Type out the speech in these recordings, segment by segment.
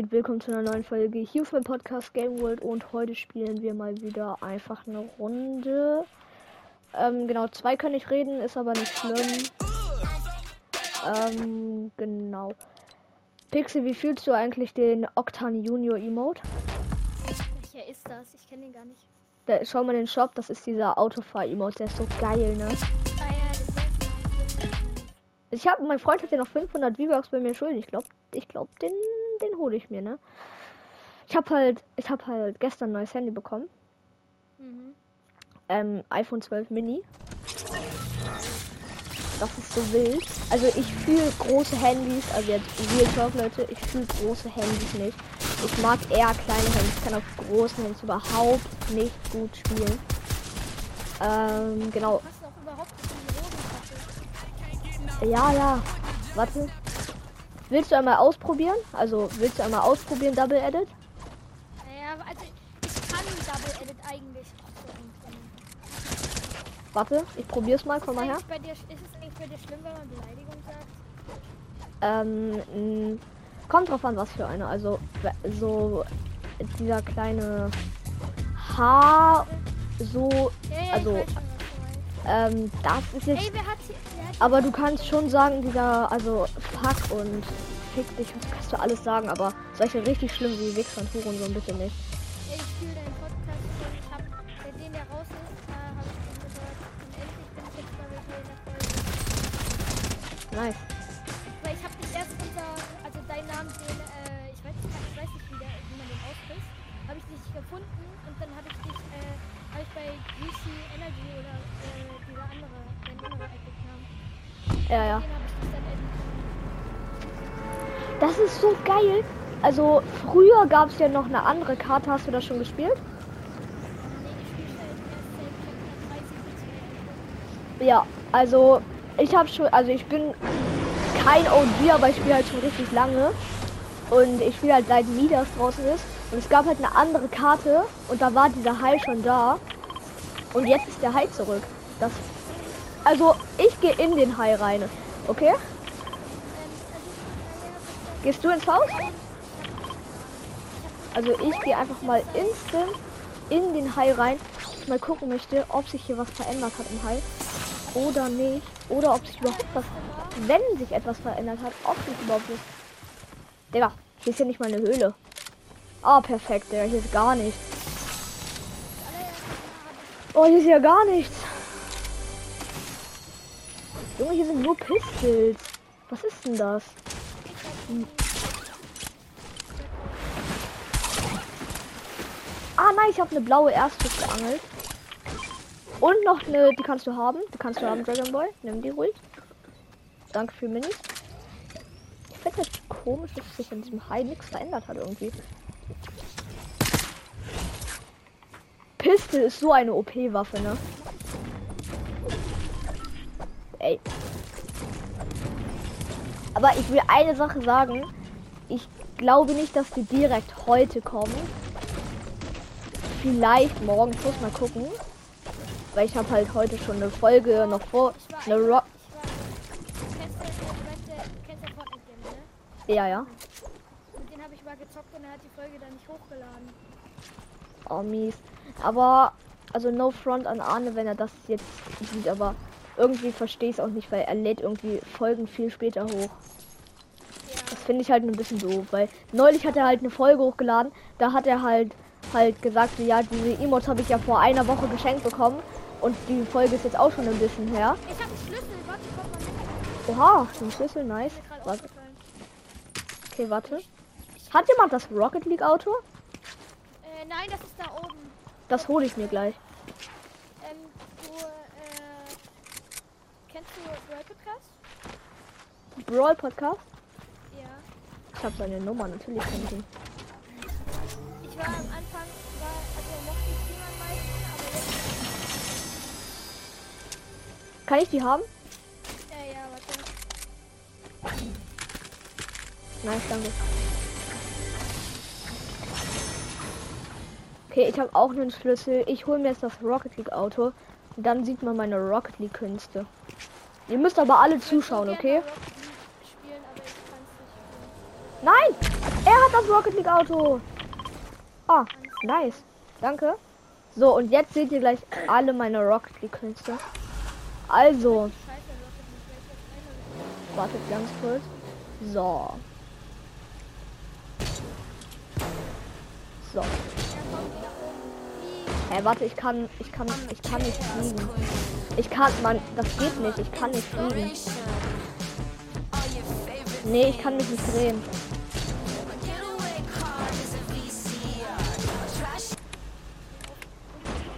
geht? Willkommen zu einer neuen Folge hier auf meinem Podcast Game World und heute spielen wir mal wieder einfach eine Runde. Ähm, genau, zwei können nicht reden, ist aber nicht schlimm. Ähm, genau. Pixel, wie fühlst du eigentlich den Octan Junior Emote? Welcher ist das? Ich kenne den gar nicht. Da, schau mal den Shop, das ist dieser Autofahr-Emote, der ist so geil, ne? Ah Ich habe, mein Freund hat ja noch 500 V-Bucks bei mir schuldig. Ich glaube, ich glaube, den, den hole ich mir, ne? Ich habe halt, ich habe halt gestern ein neues Handy bekommen. mhm. ähm, iPhone 12 Mini. Das ist so wild. Also ich fühle große Handys, also jetzt Real Talk Leute, ich fühle große Handys nicht. Ich mag eher kleine Handys, ich kann auf großen Handys überhaupt nicht gut spielen. Ähm, genau. Ja, ja. Warte. Willst du einmal ausprobieren? Also willst du einmal ausprobieren Double Edit? Ja, also ich kann Double Edit eigentlich. Warte, ich probier's mal, komm mal her. Ist, bei dir, ist es eigentlich bei dir schlimm, wenn man Beleidigung sagt? Ähm, mh, kommt drauf an, was für eine. Also, so dieser kleine Haar, so, Ja, ja, Also, ähm, das ist jetzt. Ey, wer hat hier. Wer hat Aber du kannst schon sagen, dieser, also, fuck und fick dich, das kannst du alles sagen, aber solche richtig schlimm wie Wichser und Huren so ein bisschen nicht. Ich fühle deinen Podcast schon. Ich hab, seitdem der raus ist, äh, habe ich den gehört. Und endlich bin ich jetzt mal mit dir in der Folge. Nice. Ja, ja. Das ist so geil. Also, früher gab es ja noch eine andere Karte. Hast du das schon gespielt? Nee, ich spiele erst seit Chapter 30 bis Ja, also ich habe schon, also ich bin kein OG, aber ich spiele halt schon richtig lange. Und ich spiele halt seit Midas draußen ist. Und es gab halt eine andere Karte und da war dieser Hai schon da. Und jetzt ist der Hai zurück. Das, also ich gehe in den Hai rein. Okay? Gehst du ins Haus? Also ich gehe einfach mal instant in den Hai rein. Ich mal gucken möchte, ob sich hier was verändert hat im Hai. Oder nicht. Oder ob sich überhaupt was, wenn sich etwas verändert hat, ob sich überhaupt was. Digga, hier ist ja nicht mal eine Höhle. Ah, perfekt, Digga, hier ist gar nichts. Oh, hier ist ja gar nichts. Junge, hier sind nur Pistols. Was ist denn das? Hm. Ah nein, ich habe eine blaue Erstfisch geangelt. Und noch eine, die kannst du haben. Die kannst du haben, Dragon Boy. Nimm die ruhig. Danke für Minis. Ich finde das komisch, dass sich in diesem Hai nichts verändert hat irgendwie. Pistol ist so eine OP-Waffe, ne? Aber ich will eine Sache sagen. Ich glaube nicht, dass die direkt heute kommen. Vielleicht morgen. Ich muss mal gucken. Weil ich habe halt heute schon eine Folge noch vor. Eine Rock. ne? Ja, ja. Mit denen habe ich mal gezockt und er hat die Folge dann nicht hochgeladen. Oh, mies. Aber, also no front an Arne, wenn er das jetzt sieht, aber irgendwie verstehe ich es auch nicht, weil er lädt irgendwie Folgen viel später hoch. Das finde ich halt ein bisschen doof, weil neulich hat er halt eine Folge hochgeladen, da hat er halt halt gesagt, so, ja, diese Emotes habe ich ja vor einer Woche geschenkt bekommen und die Folge ist jetzt auch schon ein bisschen her. Ich habe einen Schlüssel, warte, komm mal. Oha, ein Schlüssel, nice. Warte, okay, warte. Hat jemand das Rocket League Auto? Äh, nein, das ist da oben. Das hole ich mir gleich. Ähm, du, äh, kennst du Brawl Podcast? Brawl Podcast? Ja. Ich habe seine Nummer, natürlich kenn ich ihn. Ich war am Anfang, war, also mochte ich ihn am meisten, aber jetzt, Kann ich die haben? äh, ja, warte. Nice, danke. Okay, ich habe auch einen Schlüssel. Ich hole mir jetzt das Rocket League Auto. Und dann sieht man meine Rocket League Künste. Ihr müsst aber alle zuschauen, okay? Nein! Er hat das Rocket League Auto. Ah, nice. Danke. So, und jetzt seht ihr gleich alle meine Rocket League Künste. Also, wartet ganz kurz. So. So. Hä, warte, ich kann, ich kann, ich kann nicht fliegen. Ich kann, man, das geht nicht. Ich kann nicht fliegen. Nee, ich kann mich nicht drehen.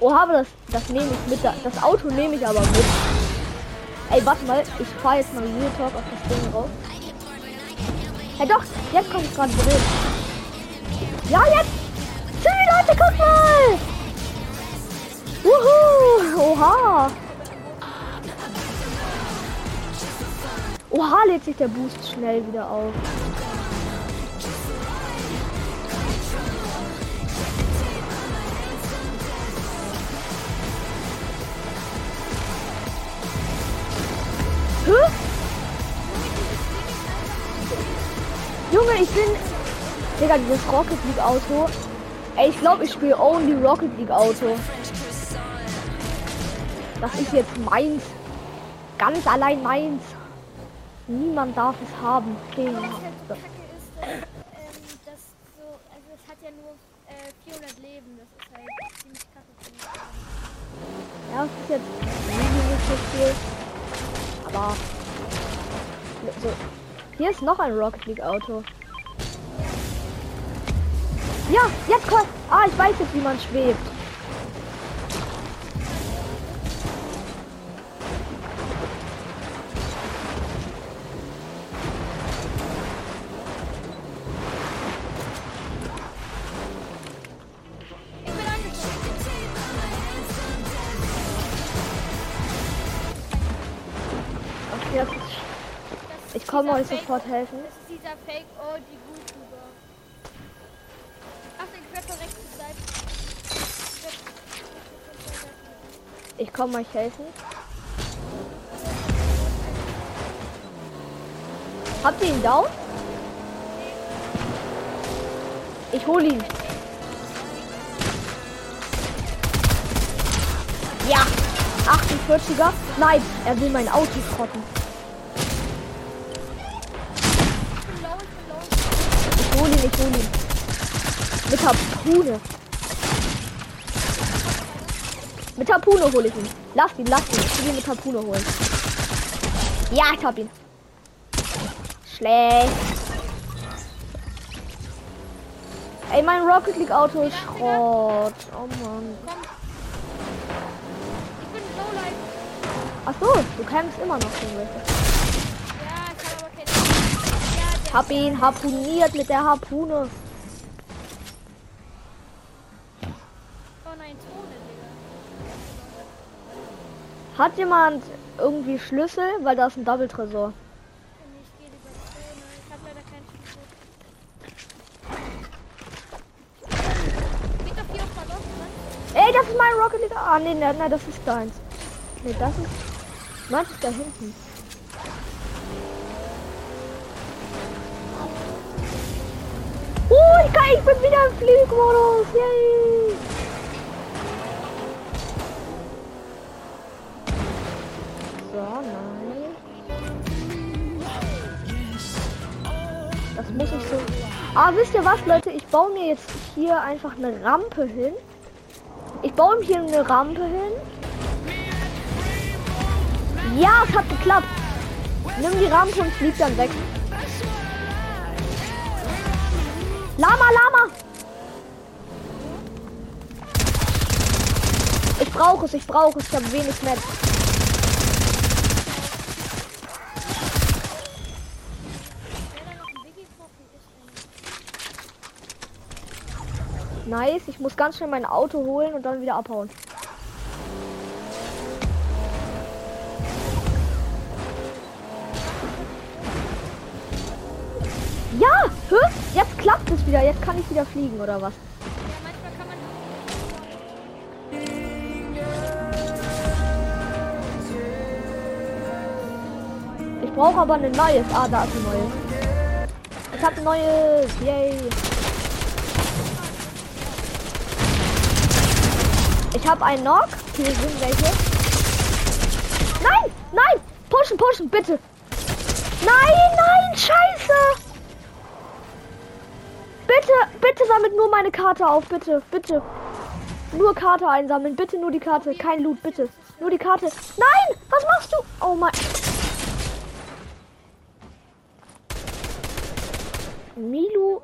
Oh, aber das, das nehme ich mit. da- Das Auto nehme ich aber mit. Ey, warte mal, ich fahre jetzt mal Real Talk auf das Ding raus. Hey, doch, jetzt kommt es gerade drin. Ja, jetzt! Tschüss, Leute, guck mal! Wuhu! Oha! Oha, lädt sich der Boost schnell wieder auf. Hä? Junge, ich bin. Digga, dieses Rocket League Auto. Ey, ich glaube, ich spiele only Rocket League Auto. Das ist jetzt meins. Ganz allein meins. Niemand darf es haben. King. Was halt so kacke ist, dass, ähm, das so, also es hat ja nur äh, 400 Leben, das ist halt ziemlich kacke. Ja, es ist jetzt nicht so viel. Aber. So. Hier ist noch ein Rocket League Auto. Ja, jetzt kommt. Ah, ich weiß jetzt, wie man schwebt. Komme euch sofort helfen. Das ist dieser Fake oh die YouTuber. Ach, den Crapper rechts Seite. Ich komme euch helfen. Habt ihr ihn down? Ich hole ihn. Ja, 48er. Nein, er will mein Auto schrotten. Ich hole ihn. Mit Harpune. Mit Harpune hole ich ihn. Lass ihn, lass ihn. Ich will ihn mit Harpune holen. Ja, ich hab ihn. Schlecht. Ey, mein Rocket League Auto ist Schrott. Oh Mann. Ach so, du kämpfst immer noch gegen welche. Ja, ich habe aber keine. Der Hab ihn harpuniert mit der Harpune. Hat jemand irgendwie Schlüssel? Weil da ist ein Double Tresor. Ich. Ich? Ey, das ist mein Rocket League. Ah, nee, nein, nein, das ist deins. Nee, das ist. Meins ist da hinten. Ich, bin wieder im Flugmodus. Yay. So, nein. Das muss ich so. Ah, wisst ihr was, Leute? Ich baue mir jetzt hier einfach eine Rampe hin. Ich baue mir hier eine Rampe hin. Ja, es hat geklappt. Nimm die Rampe und flieg dann weg. Lama, Lama! Ich brauche es, ich brauche es, ich habe wenig denn? Nice, ich muss ganz schnell mein Auto holen und dann wieder abhauen. Ja, hä? Es wieder. Jetzt kann ich wieder fliegen oder was? Ich brauche aber ein neues. Ah, da ist ein neues. Ich habe neues. Yay. Ich habe einen Knock. Hier sind welche. Nein, nein. Pushen, pushen, bitte. Nein, nein, scheiße. Bitte, sammelt nur meine Karte auf, bitte, bitte. Nur Karte einsammeln, bitte nur die Karte, kein Loot, bitte. Nur die Karte. Nein, was machst du? Oh mein. Milu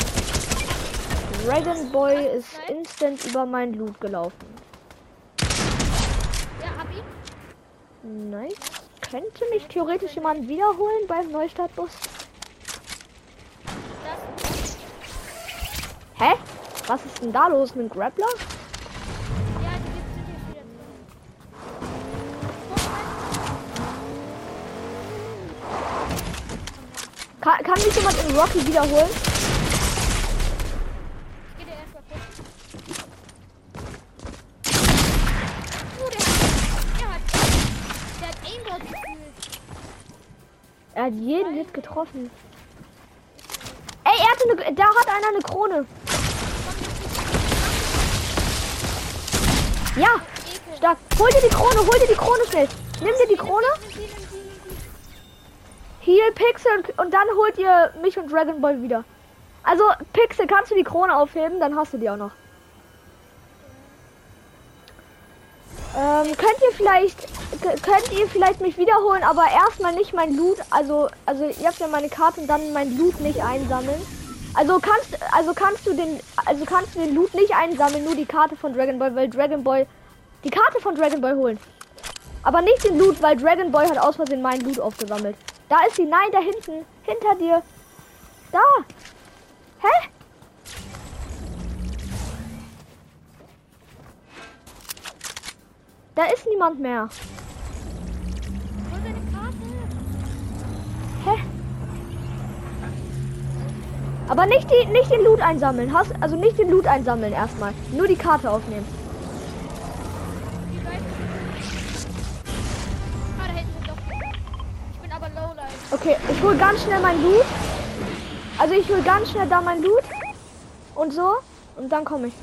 Dragon Boy ist instant über mein Loot gelaufen. Ja, hab ihn. Nice. Könnte mich theoretisch jemand wiederholen beim Neustartbus? Hä? Was ist denn da los mit dem Grappler? Ja, die gibt sind jetzt wieder drin. Kann, kann mich jemand in Rocky wiederholen? Ich geh dir erst mal kurz. Oh, der hat. Der hat. Der hat Aimbot gefühlt. Er hat jeden Hit getroffen. Ey, er hatte eine, da hat einer eine Krone. Ja, stark. Hol dir die Krone, hol dir die Krone schnell. Nimm dir die Krone, heal Pixel und, dann holt ihr mich und Dragon Ball wieder. Also, Pixel, kannst du die Krone aufheben? Dann hast du die auch noch. Ähm, könnt ihr vielleicht, könnt ihr vielleicht mich wiederholen, aber erstmal nicht mein Loot, also, also ihr habt ja meine Karte und dann mein Loot nicht einsammeln. Also kannst, also kannst du den, also kannst du den Loot nicht einsammeln, nur die Karte von Dragon Ball, weil Dragon Ball, die Karte von Dragon Ball holen. Aber nicht den Loot, weil Dragon Ball hat aus Versehen meinen Loot aufgesammelt. Da ist sie, nein, da hinten, hinter dir. Da. Hä? Da ist niemand mehr. Aber nicht, die, nicht den Loot einsammeln. Hast, also nicht den Loot einsammeln erstmal. Nur die Karte aufnehmen. Okay, ich hol ganz schnell mein Loot. Also ich hol ganz schnell da mein Loot. Und so. Und dann komme ich.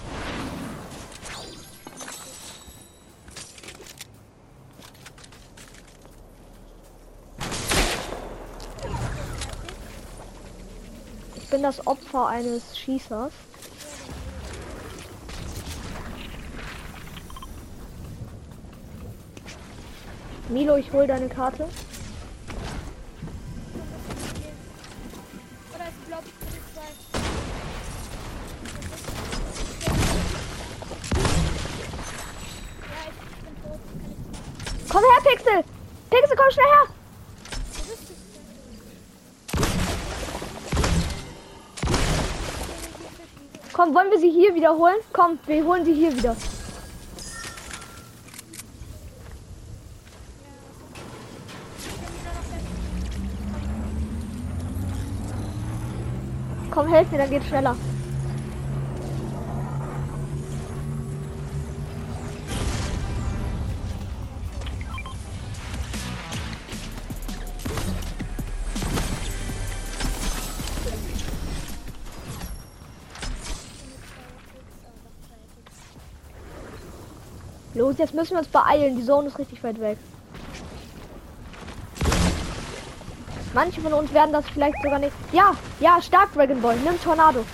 Das Opfer eines Schießers. Milo, ich hol deine Karte. Komm her, Pixel! Pixel, komm schnell her! Komm, wollen wir sie hier wiederholen? Komm, wir holen sie hier wieder. Komm, helf mir, dann geht's schneller. Los, jetzt müssen wir uns beeilen. Die Zone ist richtig weit weg. Manche von uns werden das vielleicht sogar nicht. Ja, ja, stark Dragon Ball. Nimm Tornado.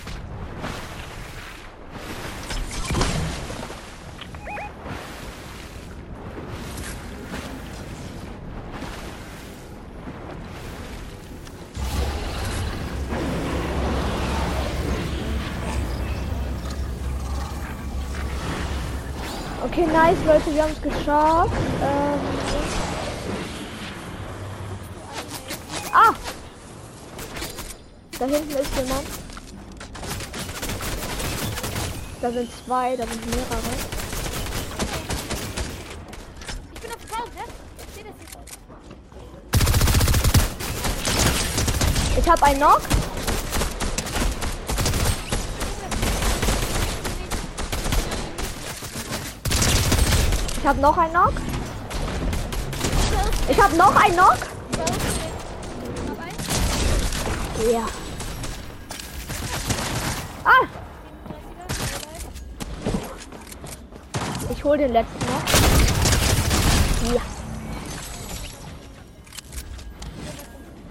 Nice, Leute, wir haben es geschafft. Ähm. Ah! Da hinten ist jemand. Da sind zwei, da sind mehrere. Ich bin auf Zaun, ne? Ich habe einen Knock. Ich hab noch einen Knock. Ich hab noch einen Knock. Ja. Ah! Ich hol den letzten noch. Ja.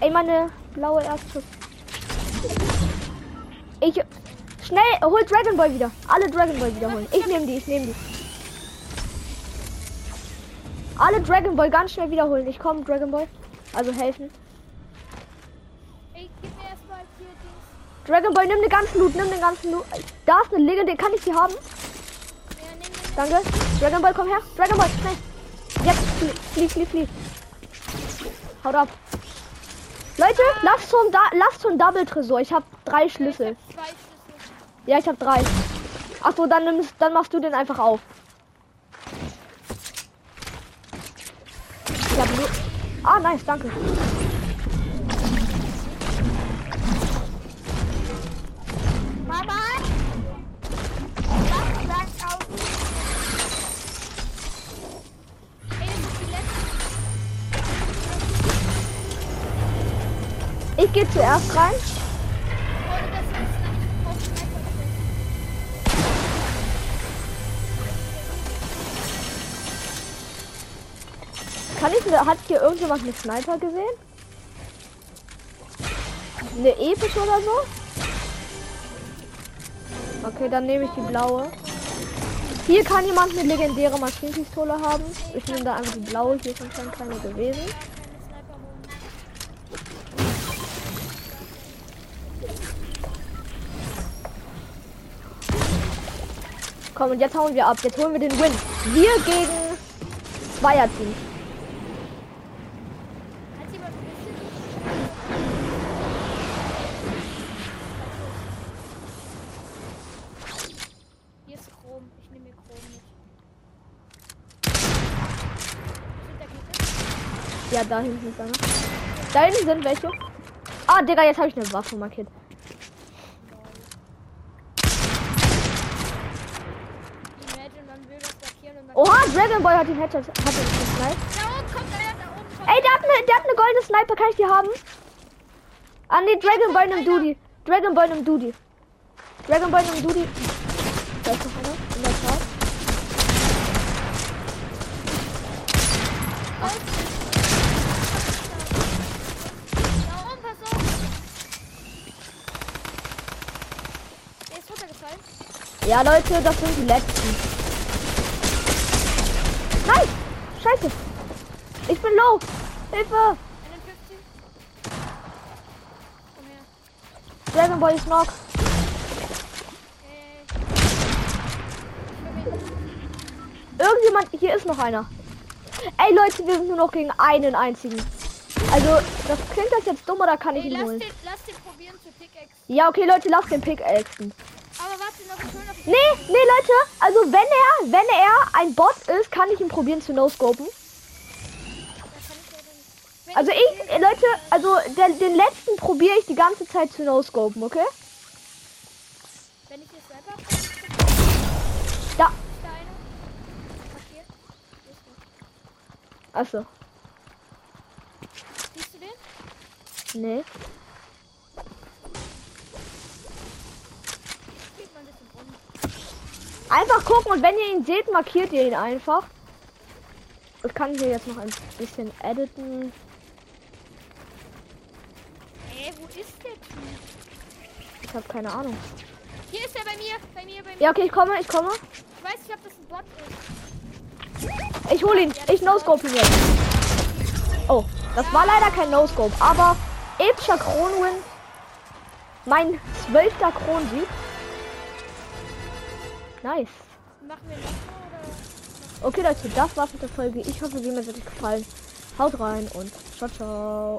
Ey, meine blaue Erstschuss. Ich. Schnell, hol Dragon Ball wieder. Alle Dragon Ball wiederholen. Ich nehme die, ich nehme die. Alle Dragon Ball ganz schnell wiederholen. Ich komme, Dragon Ball. Also helfen. Ey, gib mir erstmal hier Dings. Dragon Ball, nimm den ganzen Loot, nimm den ganzen Loot. Da ist eine Legende, kann ich die haben? Ja, nimm den. Danke. Dragon Ball, komm her. Dragon Ball, schnell. Jetzt, flie, flie, flie, flie. Haut ab. Leute, lasst zum, da lasst zum Double Tresor. Ich habe drei Schlüssel. Hab. Ja, ich habe drei. Ach so, dann nimmst, dann machst du den einfach auf. Ich habe nur. Ah, nice, danke. Mama! Was sagt auf? Das. Ich gehe zuerst rein. Hat hier irgendjemand eine Sniper gesehen? Eine epische oder so? Okay, dann nehme ich die blaue. Hier kann jemand eine legendäre Maschinenpistole haben. Ich nehme da einfach die blaue. Hier ist anscheinend keine gewesen. Komm, und jetzt hauen wir ab. Jetzt holen wir den Win. Wir gegen Zweierteam. Hat jemand ein bisschen? Hier ist Chrom. Ich nehme mir Chrom mit. Sind da Gegner? Ja, da hinten ist einer. Da hinten sind welche. Ah, Digga, jetzt habe ich eine Waffe markiert. Oha, Dragon Ball hat den Headshot. Hat den gesniped. Da oben kommt einer, da oben kommt Ey, der hat eine, der hat eine goldene Sniper. Kann ich die haben? Ah, nee, Dragon Ball nimm du die. Dragon Ball nimm du die. Dragon Ball nimm du die. Da ist noch einer in der Tat. Da oben, pass auf. Der ist runtergefallen. Ja, Leute, das sind die letzten. Nein! Scheiße! Ich bin low! Hilfe! 51. Komm her. Dragon Ball ist knock. Ich mit. Irgendjemand, hier ist noch einer. Ey Leute, wir sind nur noch gegen einen einzigen. Also, das klingt das jetzt dumm oder kann ich Ey, ihn lass holen? den, lass den probieren zu Pickaxe. Ja, okay, Leute, lass den Pickaxen. Aber warte noch, ich hol noch. Nee, nee, Leute, also wenn er, wenn er ein Bot ist, kann ich ihn probieren zu no-scopen. Also ich, Leute, also der, den letzten probiere ich die ganze Zeit zu no-scopen, okay? Wenn ich da Da. Achso. Siehst du den? Nee. Geht mal ein bisschen rum. Einfach gucken und wenn ihr ihn seht, markiert ihr ihn einfach. Ich kann hier jetzt noch ein bisschen editen. Ey, wo ist der Typ? Ich habe keine Ahnung. Hier ist er bei mir, bei mir, bei mir. Ja, okay, ich komme, ich komme. Ich weiß nicht, ob das ein Bot ist. Ich hole ihn. Ich no-scope ihn jetzt. Oh, das war leider kein No-Scope, aber epischer Kronwin. Mein zwölfter Kronsieg. Nice. Machen wir noch? Okay, Leute, das war's mit der Folge. Ich hoffe, sie hat euch gefallen. Haut rein und ciao, ciao.